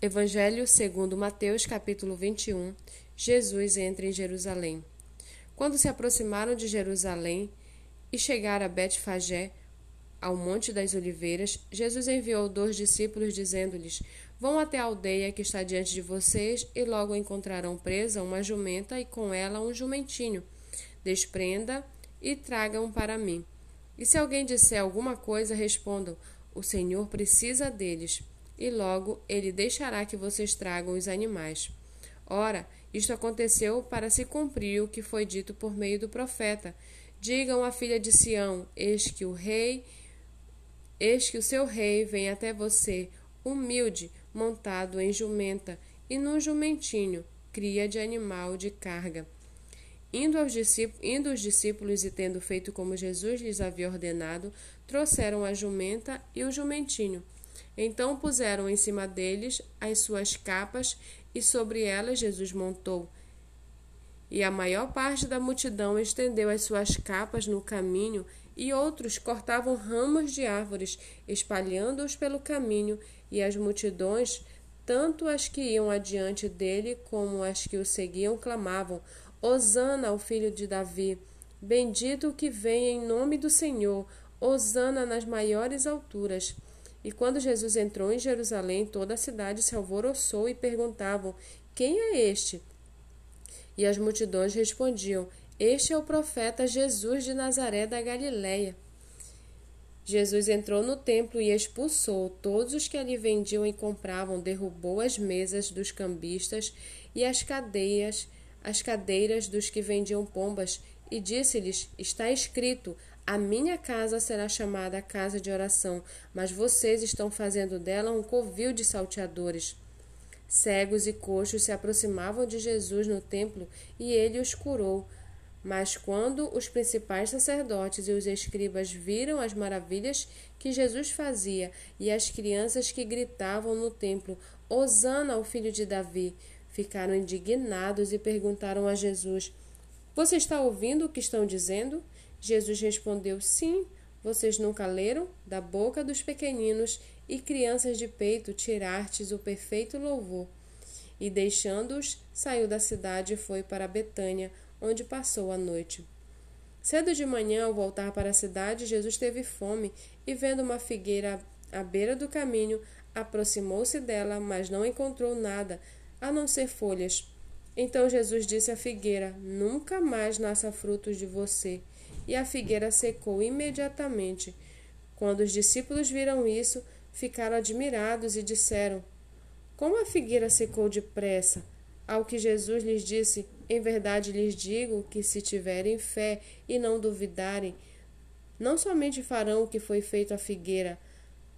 Evangelho segundo Mateus, capítulo 21. Jesus entra em Jerusalém. Quando se aproximaram de Jerusalém e chegaram a Betfagé, ao Monte das Oliveiras, Jesus enviou dois discípulos, dizendo-lhes: Vão até a aldeia que está diante de vocês e logo encontrarão presa uma jumenta e com ela um jumentinho. Desprenda e tragam para mim. E se alguém disser alguma coisa, respondam: O Senhor precisa deles e logo ele deixará que vocês tragam os animais. Ora, isto aconteceu para se cumprir o que foi dito por meio do profeta. Digam à filha de Sião: Eis que o rei, eis que o seu rei vem até você, humilde, montado em jumenta e num jumentinho, cria de animal de carga. Indo, aos indo os discípulos e tendo feito como Jesus lhes havia ordenado, trouxeram a jumenta e o jumentinho então puseram em cima deles as suas capas e sobre elas Jesus montou. E a maior parte da multidão estendeu as suas capas no caminho, e outros cortavam ramos de árvores, espalhando-os pelo caminho, e as multidões, tanto as que iam adiante dele como as que o seguiam, clamavam: Hosana ao filho de Davi! Bendito o que vem em nome do Senhor! Hosana nas maiores alturas! E quando Jesus entrou em Jerusalém, toda a cidade se alvoroçou e perguntavam: Quem é este? E as multidões respondiam: Este é o profeta Jesus de Nazaré da Galiléia. Jesus entrou no templo e expulsou todos os que ali vendiam e compravam, derrubou as mesas dos cambistas e as cadeias, as cadeiras dos que vendiam pombas, e disse-lhes: Está escrito: a minha casa será chamada casa de oração, mas vocês estão fazendo dela um covil de salteadores. Cegos e coxos se aproximavam de Jesus no templo e ele os curou. Mas quando os principais sacerdotes e os escribas viram as maravilhas que Jesus fazia e as crianças que gritavam no templo: Hosana ao filho de Davi, ficaram indignados e perguntaram a Jesus: Você está ouvindo o que estão dizendo? Jesus respondeu: Sim, vocês nunca leram? Da boca dos pequeninos e crianças de peito tirastes o perfeito louvor. E deixando-os, saiu da cidade e foi para Betânia, onde passou a noite. Cedo de manhã, ao voltar para a cidade, Jesus teve fome e, vendo uma figueira à beira do caminho, aproximou-se dela, mas não encontrou nada, a não ser folhas. Então Jesus disse à figueira: Nunca mais nasça frutos de você e a figueira secou imediatamente. Quando os discípulos viram isso, ficaram admirados e disseram: Como a figueira secou depressa? Ao que Jesus lhes disse: Em verdade lhes digo que, se tiverem fé e não duvidarem, não somente farão o que foi feito à figueira,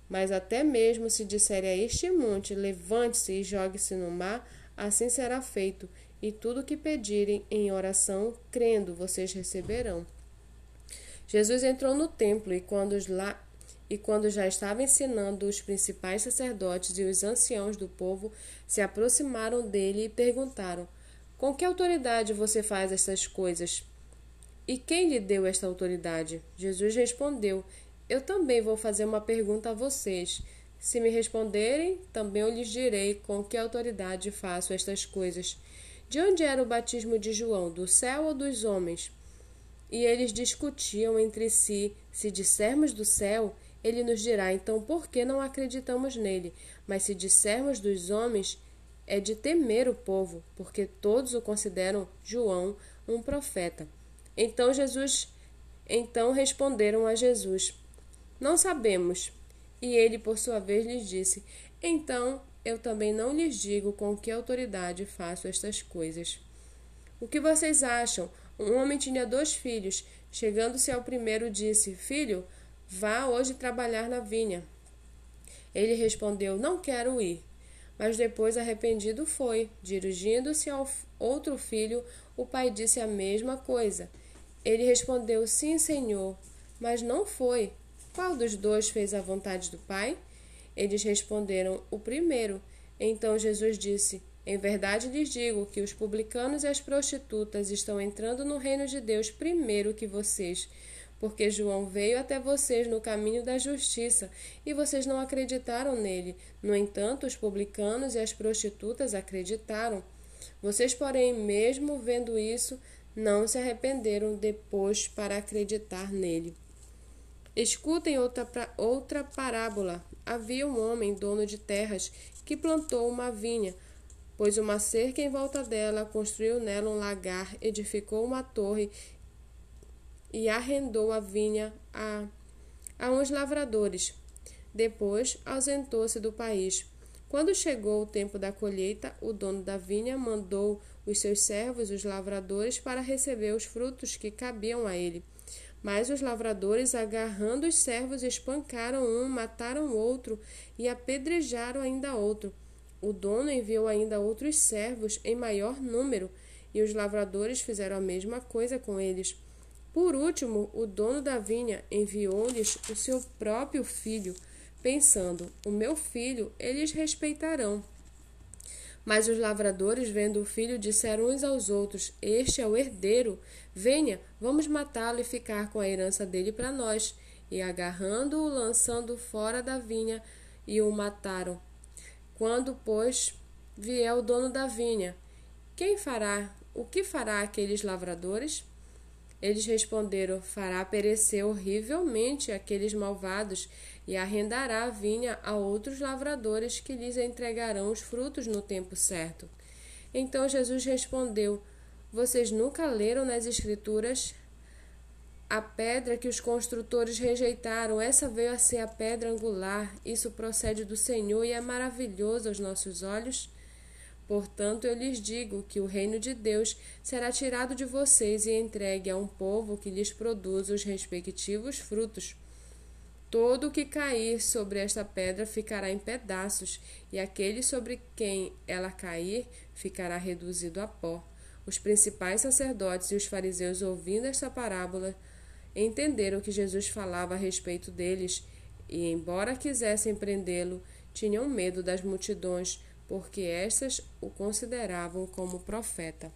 mas até mesmo se disserem a este monte: Levante-se e jogue-se no mar, assim será feito, e tudo o que pedirem em oração, crendo, vocês receberão. Jesus entrou no templo e quando, lá, e quando já estava ensinando, os principais sacerdotes e os anciãos do povo se aproximaram dele e perguntaram: Com que autoridade você faz estas coisas? E quem lhe deu esta autoridade? Jesus respondeu: Eu também vou fazer uma pergunta a vocês. Se me responderem, também eu lhes direi com que autoridade faço estas coisas. De onde era o batismo de João? Do céu ou dos homens? E eles discutiam entre si: se dissermos do céu, ele nos dirá, então por que não acreditamos nele? Mas se dissermos dos homens, é de temer o povo, porque todos o consideram João um profeta. Então Jesus, então responderam a Jesus: Não sabemos. E ele, por sua vez, lhes disse: Então eu também não lhes digo com que autoridade faço estas coisas. O que vocês acham? Um homem tinha dois filhos. Chegando-se ao primeiro, disse: Filho, vá hoje trabalhar na vinha. Ele respondeu: Não quero ir. Mas depois, arrependido, foi. Dirigindo-se ao outro filho, o pai disse a mesma coisa. Ele respondeu: Sim, senhor. Mas não foi. Qual dos dois fez a vontade do pai? Eles responderam: O primeiro. Então Jesus disse: em verdade lhes digo que os publicanos e as prostitutas estão entrando no reino de Deus primeiro que vocês, porque João veio até vocês no caminho da justiça e vocês não acreditaram nele. No entanto, os publicanos e as prostitutas acreditaram. Vocês, porém, mesmo vendo isso, não se arrependeram depois para acreditar nele. Escutem outra, outra parábola. Havia um homem, dono de terras, que plantou uma vinha, pôs uma cerca em volta dela, construiu nela um lagar, edificou uma torre e arrendou a vinha a, a uns lavradores. Depois ausentou-se do país. Quando chegou o tempo da colheita, o dono da vinha mandou os seus servos, os lavradores, para receber os frutos que cabiam a ele. Mas os lavradores, agarrando os servos, espancaram um, mataram outro e apedrejaram ainda outro. O dono enviou ainda outros servos em maior número, e os lavradores fizeram a mesma coisa com eles. Por último, o dono da vinha enviou-lhes o seu próprio filho, pensando: O meu filho eles respeitarão. Mas os lavradores, vendo o filho, disseram uns aos outros: Este é o herdeiro. Venha, vamos matá-lo e ficar com a herança dele para nós. E agarrando-o, lançando fora da vinha, e o mataram. Quando, pois, vier o dono da vinha, quem fará? O que fará aqueles lavradores? Eles responderam: Fará perecer horrivelmente aqueles malvados e arrendará a vinha a outros lavradores que lhes entregarão os frutos no tempo certo. Então Jesus respondeu: Vocês nunca leram nas Escrituras a pedra que os construtores rejeitaram? Essa veio a ser a pedra angular. Isso procede do Senhor e é maravilhoso aos nossos olhos. Portanto, eu lhes digo que o reino de Deus será tirado de vocês e entregue a um povo que lhes produz os respectivos frutos. Todo o que cair sobre esta pedra ficará em pedaços, e aquele sobre quem ela cair ficará reduzido a pó. Os principais sacerdotes e os fariseus, ouvindo esta parábola, entenderam que Jesus falava a respeito deles, e, embora quisessem prendê-lo, tinham medo das multidões porque estas o consideravam como profeta.